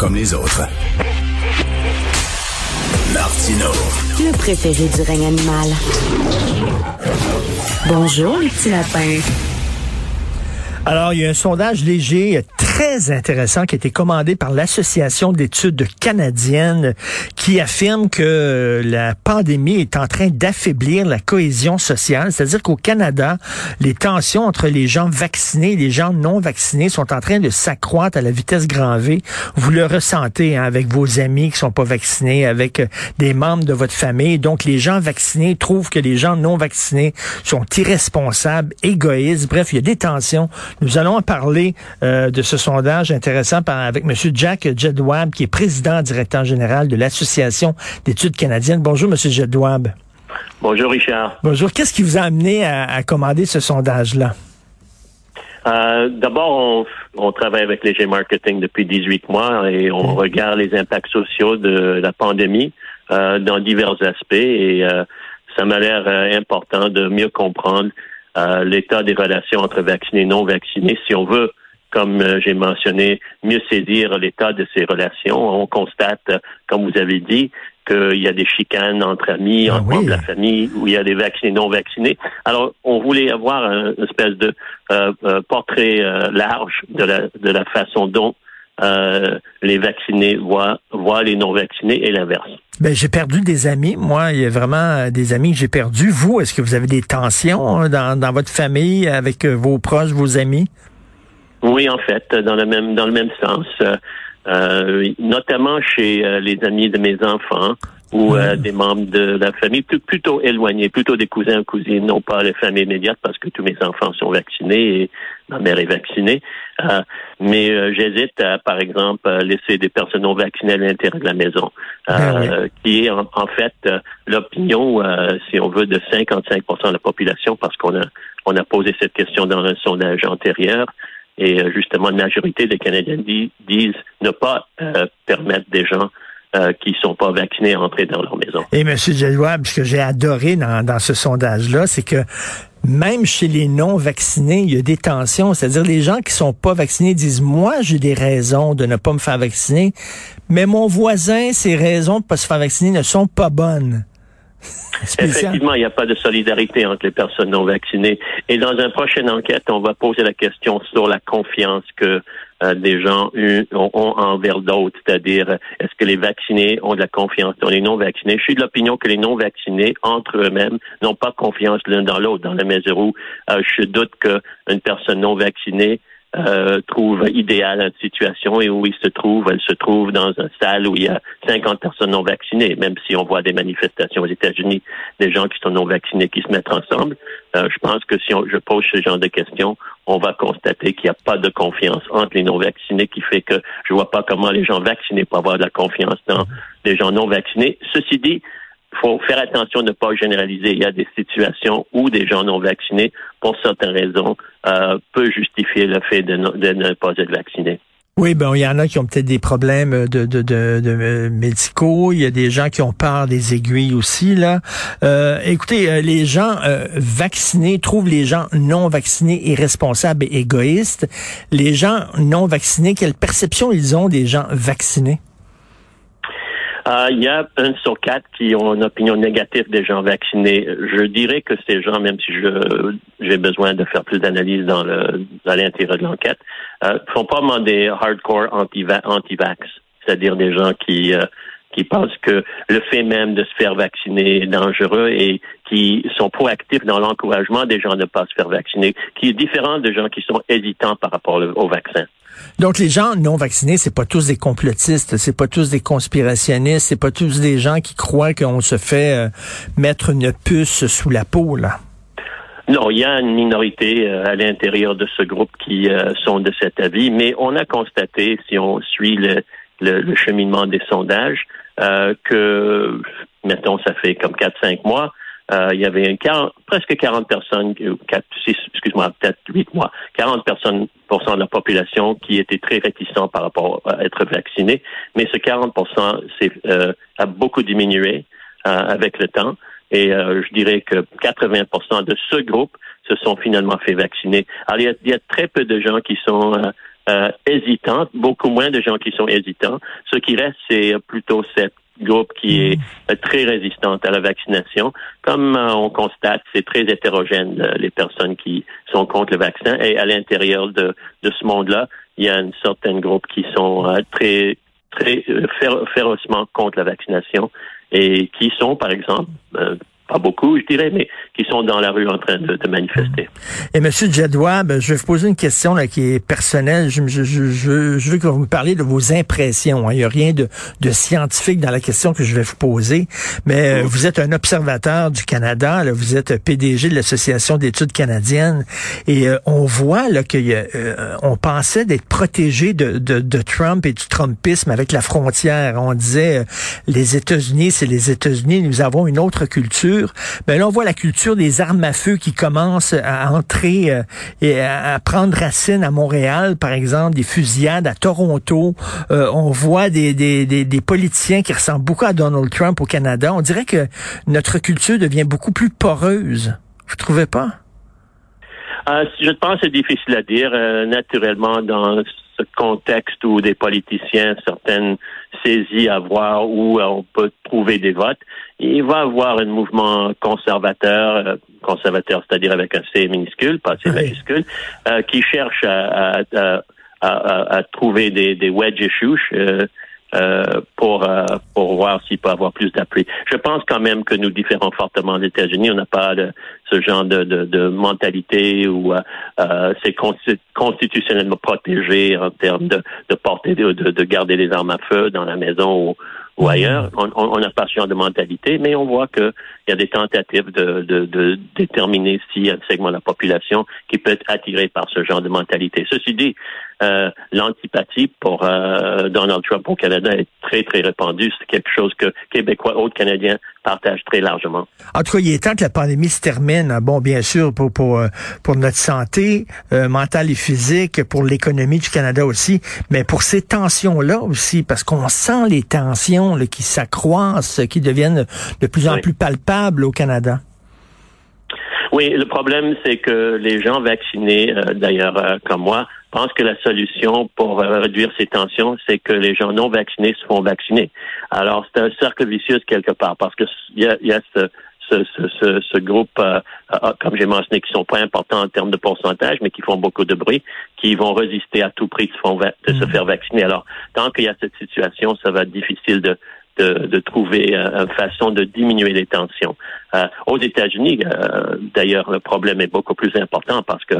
comme les autres. Martino. Le préféré du règne animal. Bonjour, les petits lapins. Alors, il y a un sondage léger très intéressant qui a été commandé par l'Association d'études canadiennes qui affirme que la pandémie est en train d'affaiblir la cohésion sociale. C'est-à-dire qu'au Canada, les tensions entre les gens vaccinés et les gens non vaccinés sont en train de s'accroître à la vitesse grand V. Vous le ressentez hein, avec vos amis qui sont pas vaccinés, avec euh, des membres de votre famille. Donc, les gens vaccinés trouvent que les gens non vaccinés sont irresponsables, égoïstes. Bref, il y a des tensions. Nous allons en parler euh, de ce sondage sondage intéressant par, avec M. Jack Jedwab, qui est président directeur général de l'Association d'études canadiennes. Bonjour, M. Jedwab. Bonjour, Richard. Bonjour. Qu'est-ce qui vous a amené à, commander ce sondage-là? Euh, d'abord, on, travaille avec les G-Marketing depuis 18 mois et on regarde les impacts sociaux de la pandémie euh, dans divers aspects et euh, ça m'a l'air important de mieux comprendre l'état des relations entre vaccinés et non vaccinés si on veut comme euh, j'ai mentionné, mieux saisir l'état de ces relations. On constate, euh, comme vous avez dit, qu'il y a des chicanes entre amis, ah entre la famille, où il y a des vaccinés non vaccinés. Alors, on voulait avoir un espèce de euh, portrait large de la, de la façon dont les vaccinés voient, voient les non vaccinés et l'inverse. Ben, j'ai perdu des amis. Moi, il y a vraiment des amis que j'ai perdus. Vous, est-ce que vous avez des tensions hein, dans, dans votre famille avec vos proches, vos amis? Oui, en fait, dans le même dans le même sens, euh, euh notamment chez euh, les amis de mes enfants ou euh, des membres de la famille plutôt éloignés, plutôt des cousins cousines, non pas les familles immédiates parce que tous mes enfants sont vaccinés et ma mère est vaccinée. mais j'hésite à, par exemple, laisser des personnes non vaccinées à l'intérieur de la maison, ben qui est en, en fait l'opinion, si on veut, de 55% de la population parce qu'on a on a posé cette question dans un sondage antérieur. Et euh, justement, la majorité des Canadiens disent ne pas euh, permettre des gens euh, qui sont pas vaccinés à entrer dans leur maison. Et M. Gelouab, ce que j'ai adoré dans, dans ce sondage-là, c'est que même chez les non-vaccinés, il y a des tensions. C'est-à-dire les gens qui sont pas vaccinés disent, moi, j'ai des raisons de ne pas me faire vacciner, mais mon voisin, ses raisons de pas se faire vacciner ne sont pas bonnes. Effectivement, il n'y a pas de solidarité entre les personnes non vaccinées. Et dans une prochaine enquête, on va poser la question sur la confiance que euh, des gens ont, envers d'autres, c'est-à-dire est-ce que les vaccinés ont de la confiance dans les non vaccinés. Je suis de l'opinion que les non vaccinés entre eux-mêmes n'ont pas confiance l'un dans l'autre, dans la mesure où euh, je doute qu'une personne non vaccinée euh, trouve idéal une situation et où il se trouve, elle se trouve dans une salle où il y a 50 personnes non vaccinées, même si on voit des manifestations aux États-Unis, des gens qui sont non vaccinés qui se mettent ensemble. Euh, je pense que si on, je pose ce genre de questions, on va constater qu'il n'y a pas de confiance entre les non vaccinés qui fait que je vois pas comment les gens vaccinés peuvent avoir de la confiance dans les gens non vaccinés. Ceci dit, faut faire attention de ne pas généraliser. Il y a des situations où des gens non vaccinés, pour certaines raisons, euh, peut justifier le fait de, ne pas être vaccinés. Oui, ben il y en a qui ont peut-être des problèmes de, de, de, de, euh, médicaux. Il y a des gens qui ont peur des aiguilles aussi là. Euh, écoutez, euh, les gens vaccinés trouvent les gens non vaccinés irresponsables et égoïstes. Les gens non vaccinés, quelle perception ils ont des gens vaccinés? Euh, il y a un sur quatre qui ont une opinion négative des gens vaccinés. Je dirais que ces gens, même si je j'ai besoin de faire plus d'analyse dans le dans l'intérieur de l'enquête, euh, sont pas vraiment des hardcore anti-vax, c'est-à-dire des gens qui euh, qui pensent que le fait même de se faire vacciner est dangereux et qui sont proactifs dans l'encouragement des gens de ne pas se faire vacciner, qui est différent de gens qui sont hésitants par rapport au vaccin. Donc les gens non vaccinés, c'est pas tous des complotistes, c'est pas tous des conspirationnistes, c'est pas tous des gens qui croient qu'on se fait euh, mettre une puce sous la peau là. Non, il y a une minorité euh, à l'intérieur de ce groupe qui euh, sont de cet avis, mais on a constaté, si on suit le, le cheminement des sondages, que, mettons, ça fait comme 4-5 mois, euh, il y avait presque 40 personnes, excuse-moi, peut-être 8 mois, 40 personnes de la population qui étaient très réticents par rapport à être vaccinés. Mais ce 40% euh, a beaucoup diminué euh, avec le temps. Et je dirais que 80 de ce groupe se sont finalement fait vacciner. Alors, il y a, très peu de gens qui sont hésitantes, beaucoup moins de gens qui sont hésitants. Ce qui reste, c'est plutôt cette groupe qui est mm. très résistante à la vaccination. Comme on constate, c'est très hétérogène, les personnes qui sont contre le vaccin. Et à l'intérieur de, de ce monde-là, il y a une certaine groupe qui sont très très férocement contre la vaccination et qui sont, par exemple, pas beaucoup, je dirais, mais qui sont dans la rue en train de, manifester. Et M. Jedwab, je vais vous poser une question là, qui est personnelle. Je, je, je, je veux que vous me parliez de vos impressions. Hein. Il n'y a rien de, de, scientifique dans la question que je vais vous poser, mais euh, vous êtes un observateur du Canada, là, vous êtes PDG de l'Association d'études canadiennes, et euh, on voit là qu'on euh, pensait d'être protégé de, de, de, Trump et du Trumpisme avec la frontière. On disait les États-Unis, c'est les États-Unis, nous avons une autre culture ben là, on voit la culture des armes à feu qui commence à entrer euh, et à, prendre racine à Montréal, par exemple, des fusillades à Toronto. Euh, on voit des, des, des, politiciens qui ressemblent beaucoup à Donald Trump au Canada. On dirait que notre culture devient beaucoup plus poreuse. Vous trouvez pas? Euh, je pense que c'est difficile à dire. naturellement, dans ce contexte où des politiciens, certaines saisies à voir où on peut trouver des votes, il va avoir un mouvement conservateur, euh, conservateur, c'est-à-dire avec un C minuscule, pas C majuscule, euh, qui cherche à, à, à, à, trouver des, des wedge issues. Euh, euh, pour euh, pour voir s'il peut avoir plus d'appui. Je pense quand même que nous différons fortement des États-Unis. On n'a pas de, ce genre de, de, de mentalité où euh, c'est constitutionnellement protégé en termes de, de porter de, de, garder des armes à feu dans la maison ou, ou ailleurs. On n'a pas ce genre de mentalité, mais on voit qu'il y a des tentatives de, de, de déterminer s'il y a un segment de la population qui peut être attiré par ce genre de mentalité. Ceci dit, euh, l'antipathie pour euh, Donald Trump au Canada est très, très répandue. C'est quelque chose que Québécois, autres Canadiens partagent très largement. En tout cas, il est temps que la pandémie se termine. Bon, bien sûr, pour, pour, euh, pour notre santé mentale et physique, pour l'économie du Canada aussi, mais pour ces tensions-là aussi, parce qu'on sent les tensions qui s'accroissent, qui deviennent de plus en plus palpables au Canada. Oui, le problème, c'est que les gens vaccinés, d'ailleurs comme moi, pense que la solution pour euh, réduire ces tensions, c'est que les gens non vaccinés se font vacciner. Alors, c'est un cercle vicieux quelque part, parce que il y a, y a ce, ce, ce, ce, groupe, euh, euh, comme j'ai mentionné, qui sont pas importants en termes de pourcentage, mais qui font beaucoup de bruit, qui vont résister à tout prix de se, de se mmh. faire vacciner. Alors, tant qu'il y a cette situation, ça va être difficile de, de, trouver euh, une façon de diminuer les tensions. Euh, aux États-Unis, euh, d'ailleurs, le problème est beaucoup plus important parce que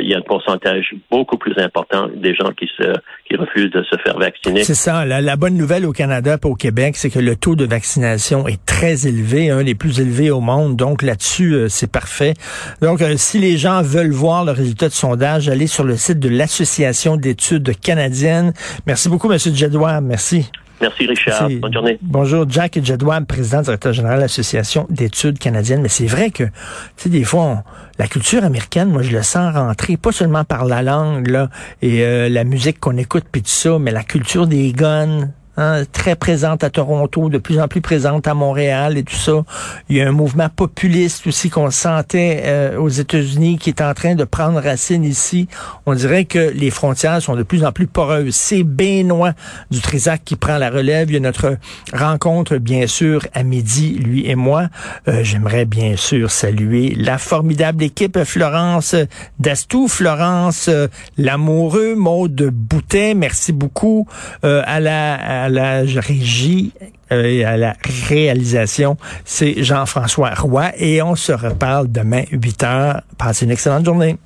il y a un pourcentage beaucoup plus important des gens qui se qui refusent de se faire vacciner. C'est ça. La, bonne nouvelle au Canada et au Québec, c'est que le taux de vaccination est très élevé, un des plus élevés au monde. Donc là-dessus, c'est parfait. Donc, si les gens veulent voir le résultat de sondage, allez sur le site de l'Association d'études canadiennes. Merci beaucoup, Monsieur Jadoua. Merci. Merci Richard. Bonne journée. Bonjour, Jack Jedwab, président directeur général de l'Association d'études canadiennes. Mais c'est vrai que, tu sais, des fois, la culture américaine, moi, je le sens rentrer, pas seulement par la langue, là, et euh, la musique qu'on écoute, puis tout ça, mais la culture des guns, Hein, très présente à Toronto, de plus en plus présente à Montréal et tout ça. Il y a un mouvement populiste aussi qu'on sentait euh, aux États-Unis qui est en train de prendre racine ici. On dirait que les frontières sont de plus en plus poreuses. C'est Benoît du Trisac qui prend la relève. Il y a notre rencontre, bien sûr, à midi, lui et moi. Euh, j'aimerais bien sûr saluer la formidable équipe Florence Dastou, Florence euh, Lamoureux, Maude Boutet, merci beaucoup à la à la régie euh, et à la réalisation, c'est Jean-François Roy et on se reparle demain 8 heures. Passez une excellente journée.